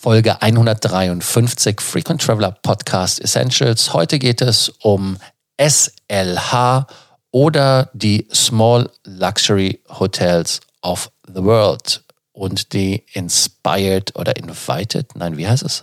Folge 153 Frequent Traveler Podcast Essentials. Heute geht es um SLH oder die Small Luxury Hotels of the World und die Inspired oder Invited, nein, wie heißt es?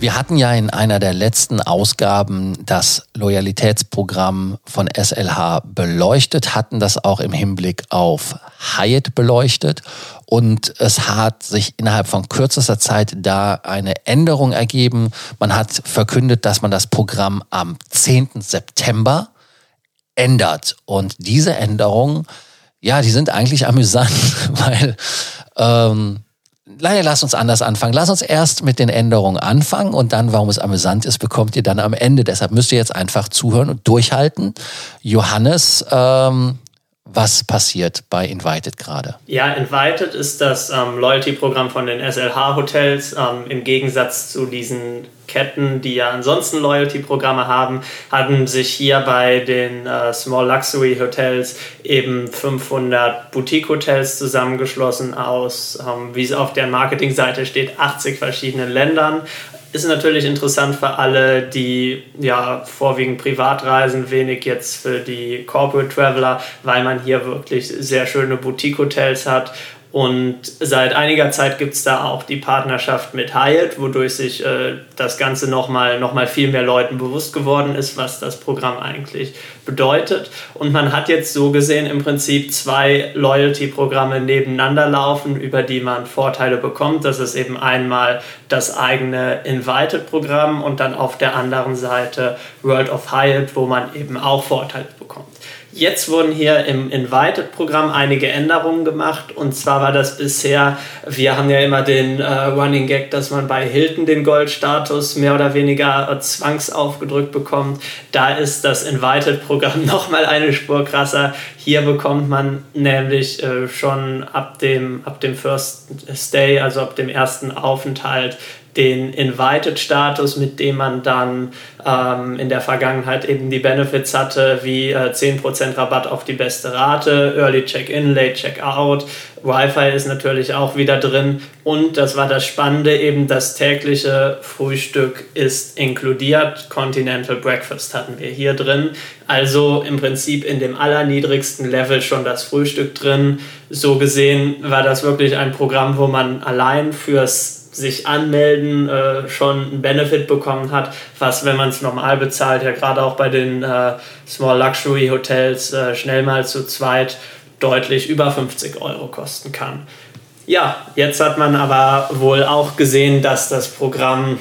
Wir hatten ja in einer der letzten Ausgaben das Loyalitätsprogramm von SLH beleuchtet, hatten das auch im Hinblick auf Hyatt beleuchtet und es hat sich innerhalb von kürzester Zeit da eine Änderung ergeben. Man hat verkündet, dass man das Programm am 10. September ändert und diese Änderungen, ja, die sind eigentlich amüsant, weil ähm, Leider lass uns anders anfangen. Lass uns erst mit den Änderungen anfangen und dann, warum es amüsant ist, bekommt ihr dann am Ende. Deshalb müsst ihr jetzt einfach zuhören und durchhalten. Johannes, ähm, was passiert bei Invited gerade? Ja, Invited ist das ähm, Loyalty-Programm von den SLH-Hotels. Ähm, Im Gegensatz zu diesen Ketten, die ja ansonsten Loyalty-Programme haben, hatten sich hier bei den äh, Small Luxury Hotels eben 500 Boutique-Hotels zusammengeschlossen aus, ähm, wie es auf der Marketingseite steht, 80 verschiedenen Ländern ist natürlich interessant für alle, die ja vorwiegend privat reisen, wenig jetzt für die Corporate Traveler, weil man hier wirklich sehr schöne Boutique-Hotels hat und seit einiger Zeit gibt es da auch die Partnerschaft mit Hyatt, wodurch sich äh, das Ganze nochmal noch mal viel mehr Leuten bewusst geworden ist, was das Programm eigentlich bedeutet. Und man hat jetzt so gesehen im Prinzip zwei Loyalty-Programme nebeneinander laufen, über die man Vorteile bekommt. Das ist eben einmal das eigene Invited-Programm und dann auf der anderen Seite World of Hyatt, wo man eben auch Vorteile bekommt. Jetzt wurden hier im Invited-Programm einige Änderungen gemacht. Und zwar war das bisher, wir haben ja immer den äh, Running Gag, dass man bei Hilton den Goldstatus mehr oder weniger äh, zwangsaufgedrückt bekommt. Da ist das Invited-Programm nochmal eine Spur krasser. Hier bekommt man nämlich äh, schon ab dem, ab dem First Stay, also ab dem ersten Aufenthalt, den Invited-Status, mit dem man dann ähm, in der Vergangenheit eben die Benefits hatte, wie äh, 10% Rabatt auf die beste Rate, Early Check-in, Late Check-out, Wi-Fi ist natürlich auch wieder drin. Und das war das Spannende, eben das tägliche Frühstück ist inkludiert, Continental Breakfast hatten wir hier drin, also im Prinzip in dem allerniedrigsten Level schon das Frühstück drin. So gesehen war das wirklich ein Programm, wo man allein fürs sich anmelden, äh, schon einen Benefit bekommen hat, was, wenn man es normal bezahlt, ja gerade auch bei den äh, Small Luxury Hotels äh, schnell mal zu zweit deutlich über 50 Euro kosten kann. Ja, jetzt hat man aber wohl auch gesehen, dass das Programm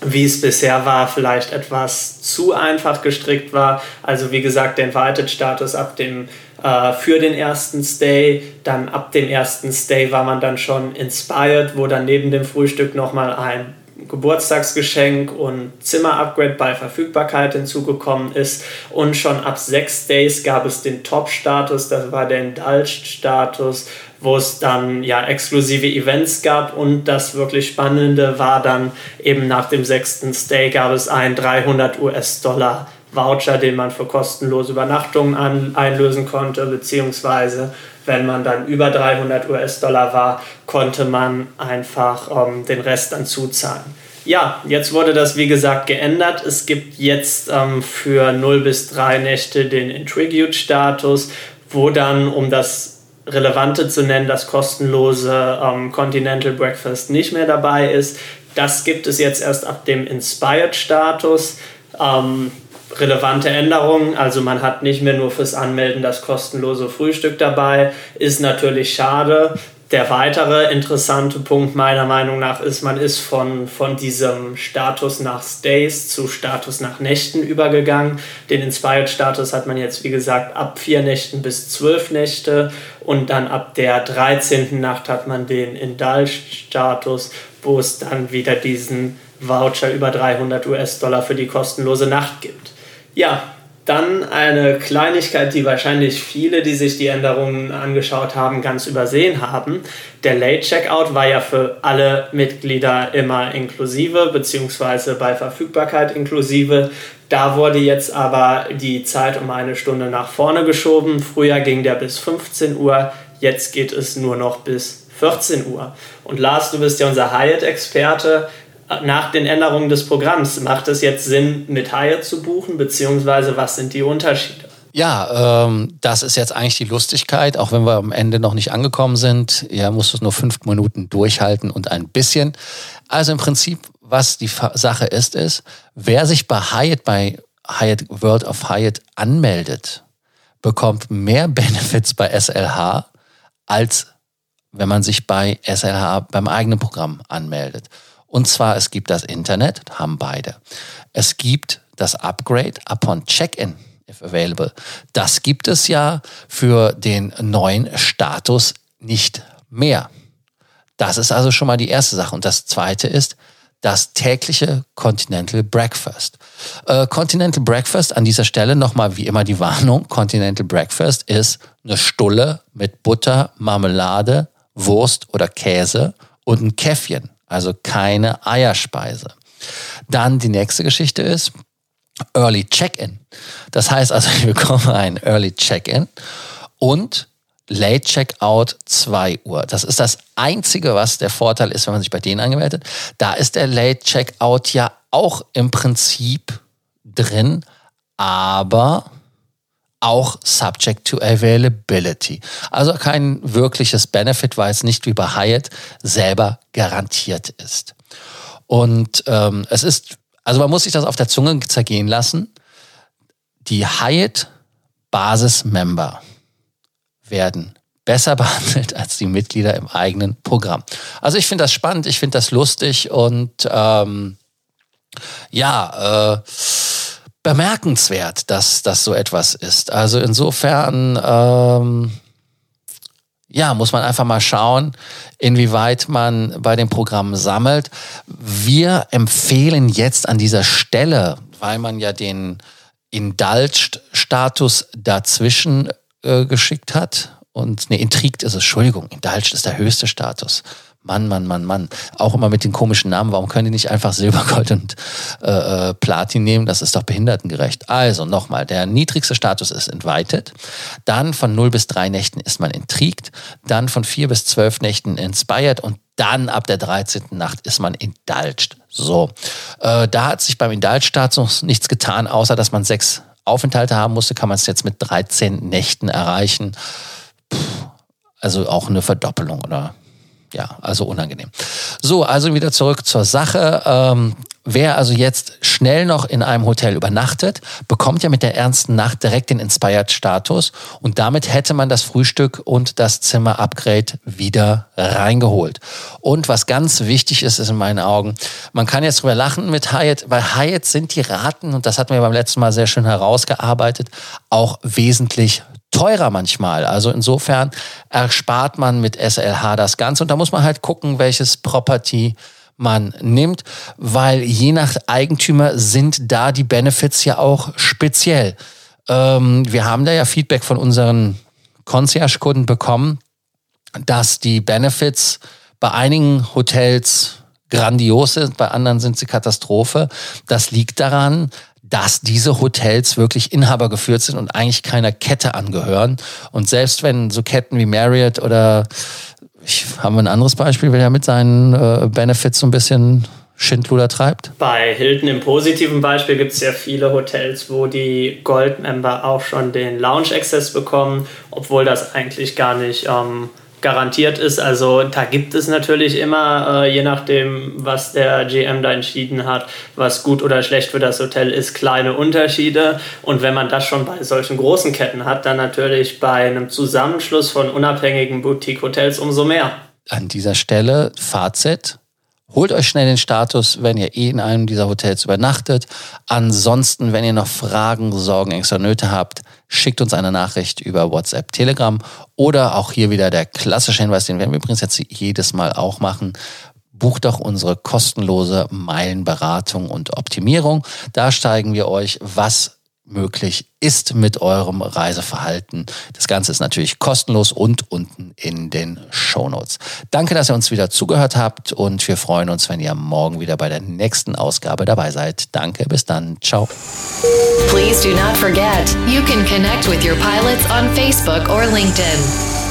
wie es bisher war, vielleicht etwas zu einfach gestrickt war. Also wie gesagt, der Invited-Status ab dem äh, für den ersten Stay. Dann ab dem ersten Stay war man dann schon inspired, wo dann neben dem Frühstück nochmal ein Geburtstagsgeschenk und Zimmer-Upgrade bei Verfügbarkeit hinzugekommen ist. Und schon ab sechs Days gab es den Top-Status, das war der Indulged-Status, wo es dann ja exklusive Events gab. Und das wirklich Spannende war dann eben nach dem sechsten Stay gab es ein 300 US-Dollar Voucher, den man für kostenlose Übernachtungen an, einlösen konnte, beziehungsweise wenn man dann über 300 US-Dollar war, konnte man einfach ähm, den Rest dann zuzahlen. Ja, jetzt wurde das wie gesagt geändert. Es gibt jetzt ähm, für 0 bis 3 Nächte den Intrigute-Status, wo dann, um das Relevante zu nennen, das kostenlose ähm, Continental Breakfast nicht mehr dabei ist. Das gibt es jetzt erst ab dem Inspired-Status. Ähm, relevante Änderungen. Also man hat nicht mehr nur fürs Anmelden das kostenlose Frühstück dabei. Ist natürlich schade. Der weitere interessante Punkt meiner Meinung nach ist, man ist von, von diesem Status nach Stays zu Status nach Nächten übergegangen. Den Inspired-Status hat man jetzt, wie gesagt, ab vier Nächten bis zwölf Nächte und dann ab der 13. Nacht hat man den Indulged-Status, wo es dann wieder diesen Voucher über 300 US-Dollar für die kostenlose Nacht gibt. Ja, dann eine Kleinigkeit, die wahrscheinlich viele, die sich die Änderungen angeschaut haben, ganz übersehen haben. Der Late Checkout war ja für alle Mitglieder immer inklusive, beziehungsweise bei Verfügbarkeit inklusive. Da wurde jetzt aber die Zeit um eine Stunde nach vorne geschoben. Früher ging der bis 15 Uhr, jetzt geht es nur noch bis 14 Uhr. Und Lars, du bist ja unser Hyatt-Experte nach den Änderungen des Programms, macht es jetzt Sinn, mit Hyatt zu buchen, beziehungsweise was sind die Unterschiede? Ja, ähm, das ist jetzt eigentlich die Lustigkeit, auch wenn wir am Ende noch nicht angekommen sind. Ja, musst du nur fünf Minuten durchhalten und ein bisschen. Also im Prinzip, was die Sache ist, ist, wer sich bei Hyatt, bei Hyatt World of Hyatt anmeldet, bekommt mehr Benefits bei SLH, als wenn man sich bei SLH beim eigenen Programm anmeldet. Und zwar, es gibt das Internet, haben beide. Es gibt das Upgrade upon Check-in, if available. Das gibt es ja für den neuen Status nicht mehr. Das ist also schon mal die erste Sache. Und das zweite ist das tägliche Continental Breakfast. Äh, Continental Breakfast, an dieser Stelle nochmal wie immer die Warnung, Continental Breakfast ist eine Stulle mit Butter, Marmelade, Wurst oder Käse und ein Käffchen also keine Eierspeise. Dann die nächste Geschichte ist Early Check-in. Das heißt also, ich bekomme ein Early Check-in und Late Checkout 2 Uhr. Das ist das Einzige, was der Vorteil ist, wenn man sich bei denen angemeldet. Da ist der Late Checkout ja auch im Prinzip drin, aber auch subject to availability. Also kein wirkliches Benefit, weil es nicht wie bei Hyatt selber garantiert ist. Und ähm, es ist, also man muss sich das auf der Zunge zergehen lassen. Die Hyatt Basis-Member werden besser behandelt als die Mitglieder im eigenen Programm. Also ich finde das spannend, ich finde das lustig und ähm, ja, äh, bemerkenswert, dass das so etwas ist. Also insofern, ähm, ja, muss man einfach mal schauen, inwieweit man bei dem Programm sammelt. Wir empfehlen jetzt an dieser Stelle, weil man ja den Indulged-Status dazwischen äh, geschickt hat. Und ne, Intrigued ist es, Entschuldigung, Indulged ist der höchste Status. Mann, Mann, Mann, Mann. Auch immer mit den komischen Namen. Warum können die nicht einfach Silber, Gold und äh, äh, Platin nehmen? Das ist doch behindertengerecht. Also nochmal, der niedrigste Status ist Invited. Dann von 0 bis 3 Nächten ist man Intrigued. Dann von 4 bis 12 Nächten Inspired. Und dann ab der 13. Nacht ist man Indulged. So, äh, da hat sich beim Indulged-Status nichts getan, außer dass man sechs Aufenthalte haben musste, kann man es jetzt mit 13 Nächten erreichen. Puh, also auch eine Verdoppelung oder ja, also unangenehm. So, also wieder zurück zur Sache. Ähm, wer also jetzt schnell noch in einem Hotel übernachtet, bekommt ja mit der ernsten Nacht direkt den Inspired-Status und damit hätte man das Frühstück und das Zimmer-Upgrade wieder reingeholt. Und was ganz wichtig ist, ist in meinen Augen, man kann jetzt drüber lachen mit Hyatt, weil Hyatt sind die Raten, und das hatten wir beim letzten Mal sehr schön herausgearbeitet, auch wesentlich teurer manchmal. Also insofern erspart man mit SLH das Ganze und da muss man halt gucken, welches Property man nimmt, weil je nach Eigentümer sind da die Benefits ja auch speziell. Ähm, wir haben da ja Feedback von unseren Concierge-Kunden bekommen, dass die Benefits bei einigen Hotels grandios sind, bei anderen sind sie Katastrophe. Das liegt daran, dass diese Hotels wirklich Inhaber geführt sind und eigentlich keiner Kette angehören. Und selbst wenn so Ketten wie Marriott oder ich haben wir ein anderes Beispiel, wer ja mit seinen äh, Benefits so ein bisschen Schindluder treibt? Bei Hilton im positiven Beispiel gibt es ja viele Hotels, wo die Gold-Member auch schon den Lounge-Access bekommen, obwohl das eigentlich gar nicht ähm, garantiert ist. Also da gibt es natürlich immer, äh, je nachdem, was der GM da entschieden hat, was gut oder schlecht für das Hotel ist, kleine Unterschiede. Und wenn man das schon bei solchen großen Ketten hat, dann natürlich bei einem Zusammenschluss von unabhängigen Boutique-Hotels umso mehr. An dieser Stelle Fazit. Holt euch schnell den Status, wenn ihr eh in einem dieser Hotels übernachtet. Ansonsten, wenn ihr noch Fragen, Sorgen, Ängste, Nöte habt, schickt uns eine Nachricht über WhatsApp, Telegram oder auch hier wieder der klassische Hinweis, den werden wir übrigens jetzt jedes Mal auch machen. Bucht doch unsere kostenlose Meilenberatung und Optimierung. Da steigen wir euch, was möglich ist mit eurem Reiseverhalten. Das Ganze ist natürlich kostenlos und unten in den Shownotes. Danke, dass ihr uns wieder zugehört habt und wir freuen uns, wenn ihr morgen wieder bei der nächsten Ausgabe dabei seid. Danke, bis dann. Ciao. Please do not forget, you can connect with your pilots on Facebook or LinkedIn.